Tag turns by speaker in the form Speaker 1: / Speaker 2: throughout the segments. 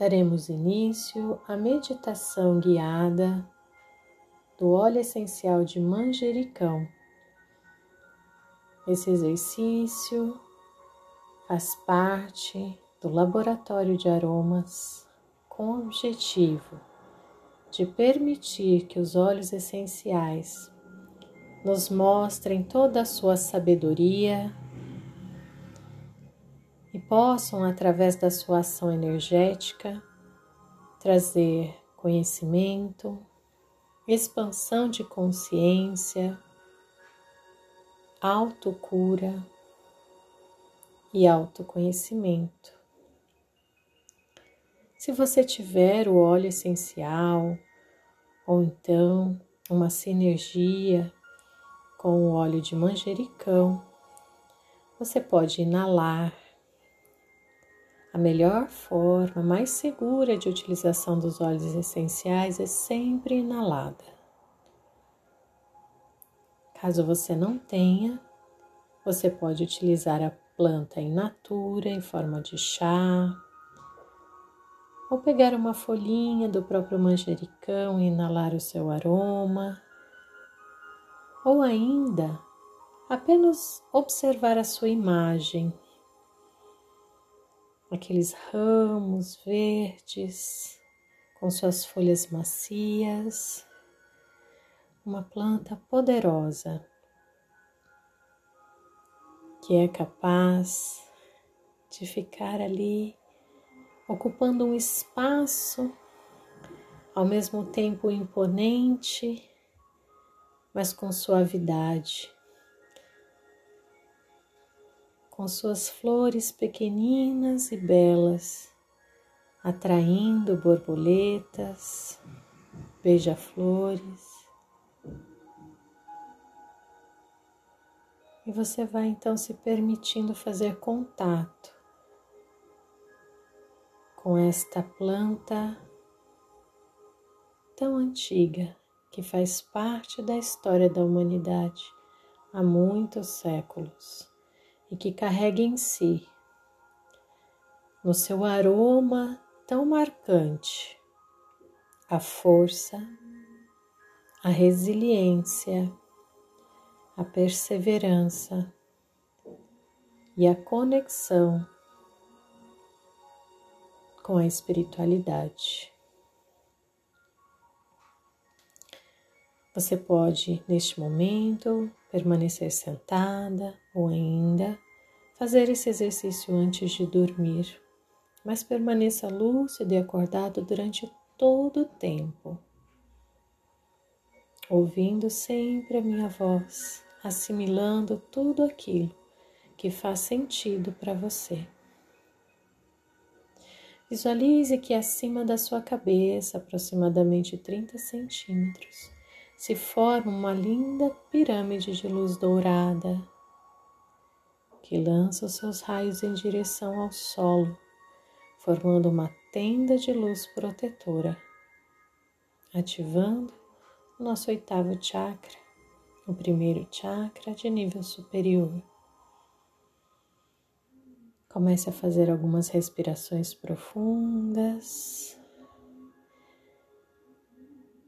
Speaker 1: daremos início à meditação guiada do óleo essencial de manjericão. Esse exercício faz parte do laboratório de aromas com o objetivo de permitir que os óleos essenciais nos mostrem toda a sua sabedoria e possam, através da sua ação energética, trazer conhecimento, expansão de consciência, autocura e autoconhecimento. Se você tiver o óleo essencial ou então uma sinergia com o óleo de manjericão, você pode inalar. A melhor forma, mais segura de utilização dos óleos essenciais é sempre inalada. Caso você não tenha, você pode utilizar a planta in natura em forma de chá, ou pegar uma folhinha do próprio manjericão e inalar o seu aroma, ou ainda apenas observar a sua imagem, aqueles ramos verdes com suas folhas macias, uma planta poderosa que é capaz de ficar ali ocupando um espaço ao mesmo tempo imponente, mas com suavidade, com suas flores pequeninas e belas, atraindo borboletas, beija-flores. E você vai então se permitindo fazer contato com esta planta tão antiga que faz parte da história da humanidade há muitos séculos e que carrega em si, no seu aroma tão marcante, a força, a resiliência, a perseverança e a conexão com a espiritualidade. Você pode, neste momento, permanecer sentada ou ainda fazer esse exercício antes de dormir, mas permaneça lúcido e acordado durante todo o tempo, ouvindo sempre a minha voz, assimilando tudo aquilo que faz sentido para você. Visualize que acima da sua cabeça, aproximadamente 30 centímetros, se forma uma linda pirâmide de luz dourada que lança os seus raios em direção ao solo, formando uma tenda de luz protetora, ativando o nosso oitavo chakra, o primeiro chakra de nível superior. Comece a fazer algumas respirações profundas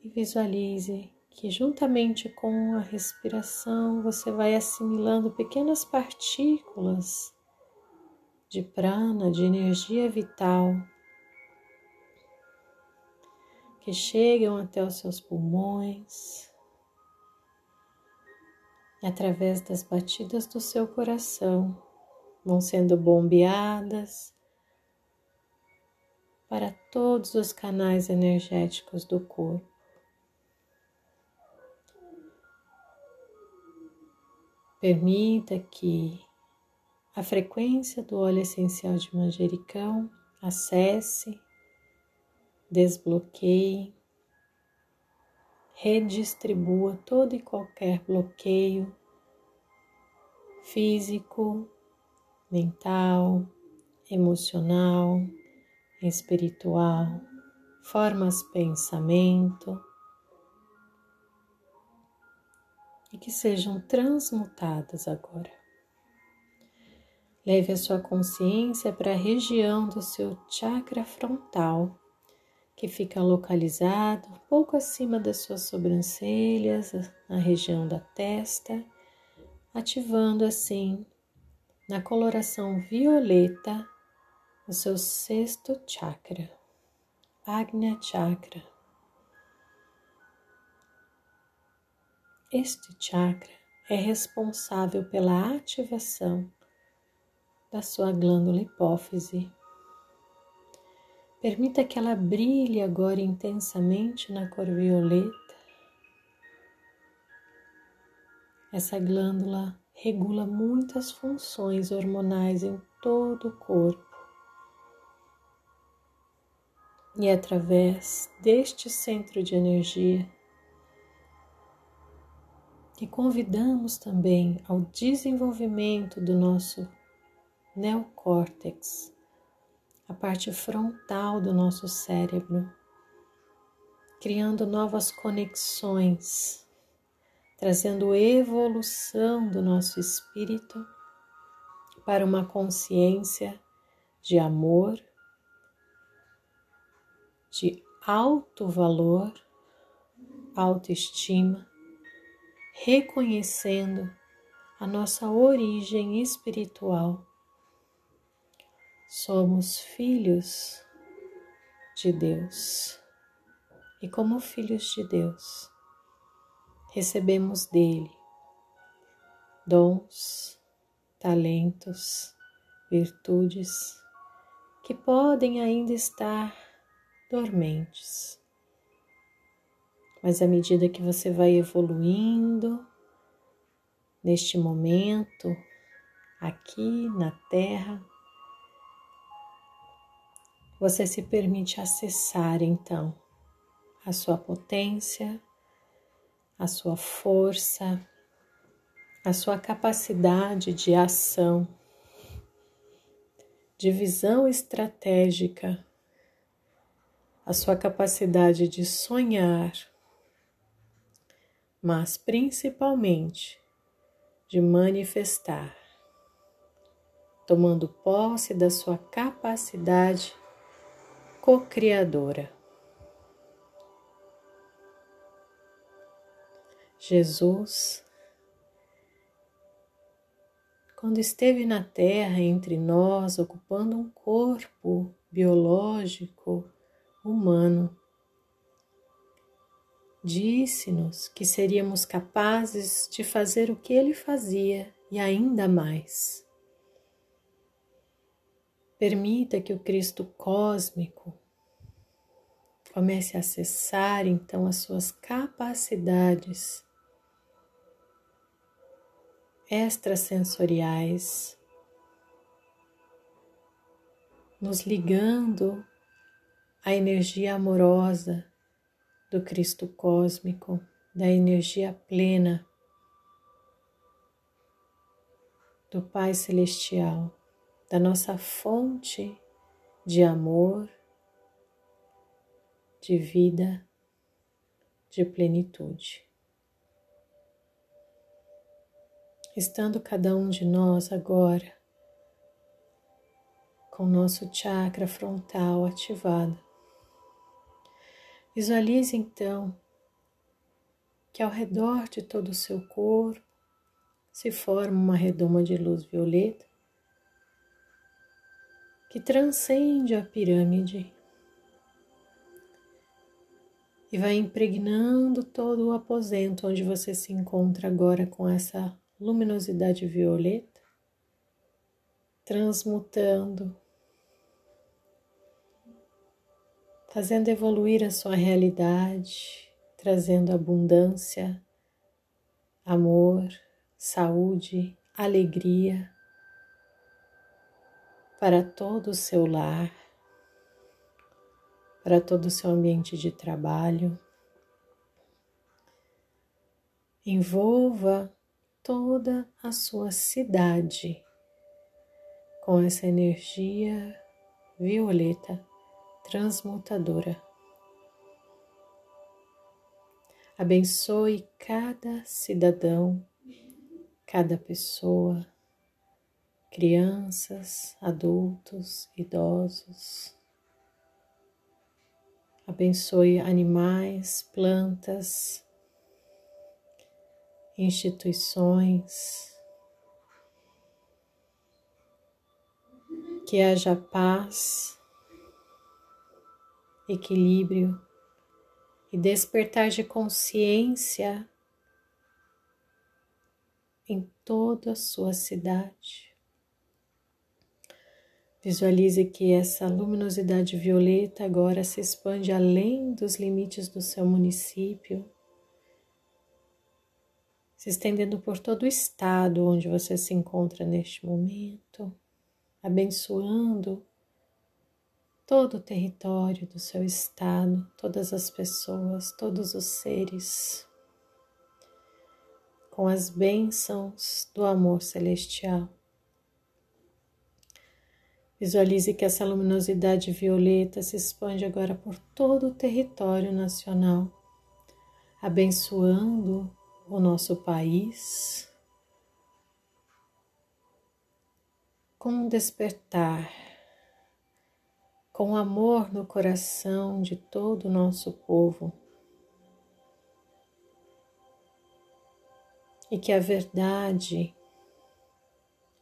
Speaker 1: e visualize que, juntamente com a respiração, você vai assimilando pequenas partículas de prana, de energia vital, que chegam até os seus pulmões através das batidas do seu coração vão sendo bombeadas para todos os canais energéticos do corpo. Permita que a frequência do óleo essencial de manjericão acesse, desbloqueie, redistribua todo e qualquer bloqueio físico, mental, emocional, espiritual, formas pensamento que sejam transmutadas agora. Leve a sua consciência para a região do seu chakra frontal, que fica localizado um pouco acima das suas sobrancelhas, na região da testa, ativando assim na coloração violeta o seu sexto chakra, Agnya Chakra. Este chakra é responsável pela ativação da sua glândula hipófise. Permita que ela brilhe agora intensamente na cor violeta. Essa glândula regula muitas funções hormonais em todo o corpo. E é através deste centro de energia, que convidamos também ao desenvolvimento do nosso neocórtex, a parte frontal do nosso cérebro, criando novas conexões, trazendo evolução do nosso espírito para uma consciência de amor, de alto valor, autoestima, reconhecendo a nossa origem espiritual somos filhos de Deus. E como filhos de Deus, recebemos dele dons, talentos, virtudes que podem ainda estar dormentes. Mas à medida que você vai evoluindo neste momento, aqui na Terra, você se permite acessar então a sua potência, a sua força, a sua capacidade de ação, de visão estratégica, a sua capacidade de sonhar, mas principalmente de manifestar, tomando posse da sua capacidade co-criadora. Jesus, quando esteve na Terra entre nós, ocupando um corpo biológico humano, disse-nos que seríamos capazes de fazer o que ele fazia e ainda mais. Permita que o Cristo cósmico comece a acessar então as suas capacidades extrasensoriais, nos ligando à energia amorosa do Cristo cósmico, da energia plena do Pai Celestial da nossa fonte de amor, de vida, de plenitude. Estando cada um de nós agora com nosso chakra frontal ativado, visualize então que ao redor de todo o seu corpo se forma uma redoma de luz violeta que transcende a pirâmide e vai impregnando todo o aposento onde você se encontra agora com essa luminosidade violeta, transmutando, fazendo evoluir a sua realidade, trazendo abundância, amor, saúde, alegria para todo o seu lar, para todo o seu ambiente de trabalho. Envolva toda a sua cidade com essa energia violeta transmutadora. Abençoe cada cidadão, cada pessoa, crianças, adultos, idosos. Abençoe animais, plantas, instituições. Que haja paz, equilíbrio e despertar de consciência em toda a sua cidade. Visualize que essa luminosidade violeta agora se expande além dos limites do seu município, se estendendo por todo o estado onde você se encontra neste momento, abençoando todo o território do seu estado, todas as pessoas, todos os seres, com as bênçãos do amor celestial. Visualize que essa luminosidade violeta se expande agora por todo o território nacional, abençoando o nosso país com um despertar, com amor no coração de todo o nosso povo. E que a verdade,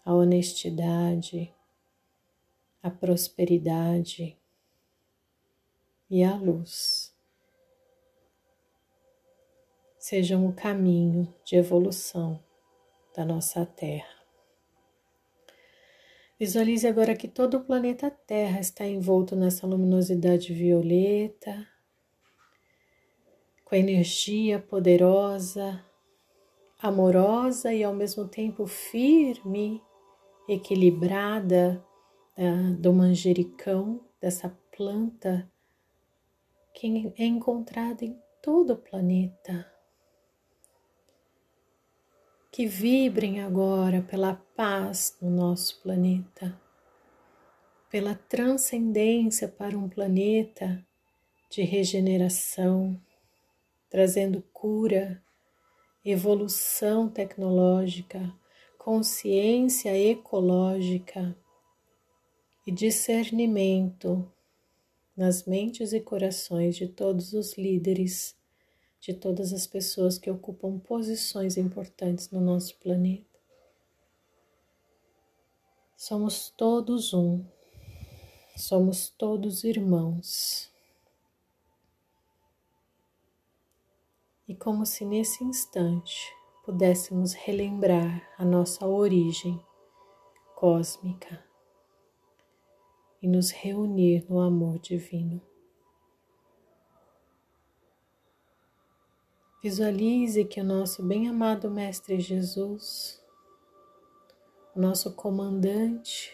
Speaker 1: a honestidade, a prosperidade e a luz sejam o caminho de evolução da nossa Terra. Visualize agora que todo o planeta Terra está envolto nessa luminosidade violeta, com energia poderosa, amorosa e ao mesmo tempo firme, equilibrada do manjericão, dessa planta que é encontrada em todo o planeta. Que vibrem agora pela paz no nosso planeta, pela transcendência para um planeta de regeneração, trazendo cura, evolução tecnológica, consciência ecológica e discernimento nas mentes e corações de todos os líderes, de todas as pessoas que ocupam posições importantes no nosso planeta. Somos todos um, somos todos irmãos. E como se nesse instante pudéssemos relembrar a nossa origem cósmica e nos reunir no amor divino. Visualize que o nosso bem-amado Mestre Jesus, o nosso comandante,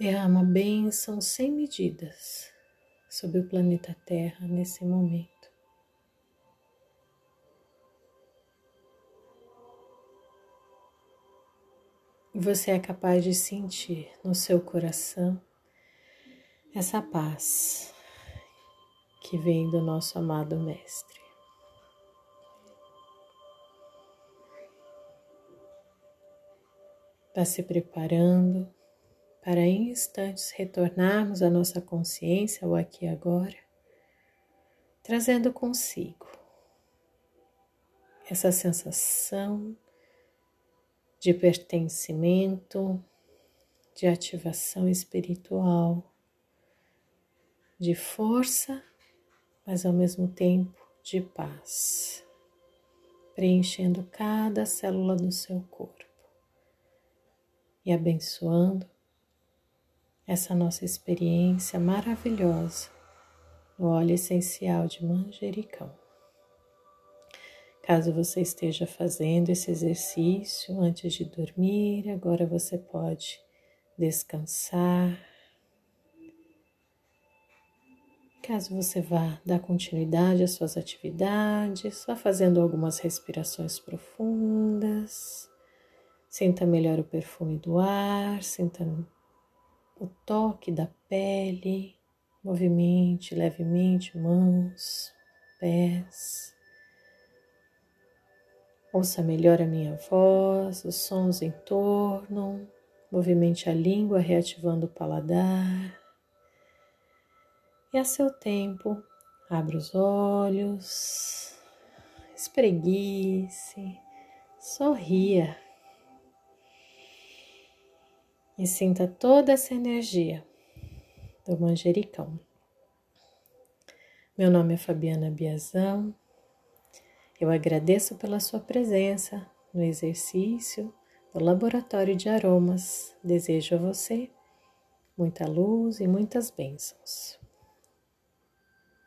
Speaker 1: derrama bênçãos sem medidas sobre o planeta Terra nesse momento. Você é capaz de sentir no seu coração essa paz que vem do nosso amado Mestre. Está se preparando para em instantes retornarmos à nossa consciência, ao aqui e agora, trazendo consigo essa sensação de pertencimento, de ativação espiritual, de força, mas ao mesmo tempo de paz, preenchendo cada célula do seu corpo e abençoando essa nossa experiência maravilhosa no óleo essencial de manjericão. Caso você esteja fazendo esse exercício antes de dormir, agora você pode descansar. Caso você vá dar continuidade às suas atividades, vá fazendo algumas respirações profundas. Sinta melhor o perfume do ar, sinta o toque da pele, movimente levemente mãos, pés Ouça melhor a minha voz, os sons em torno, movimente a língua, reativando o paladar. E a seu tempo, abra os olhos, espreguice, sorria e sinta toda essa energia do manjericão. Meu nome é Fabiana Biazão. Eu agradeço pela sua presença no exercício do Laboratório de Aromas. Desejo a você muita luz e muitas bênçãos.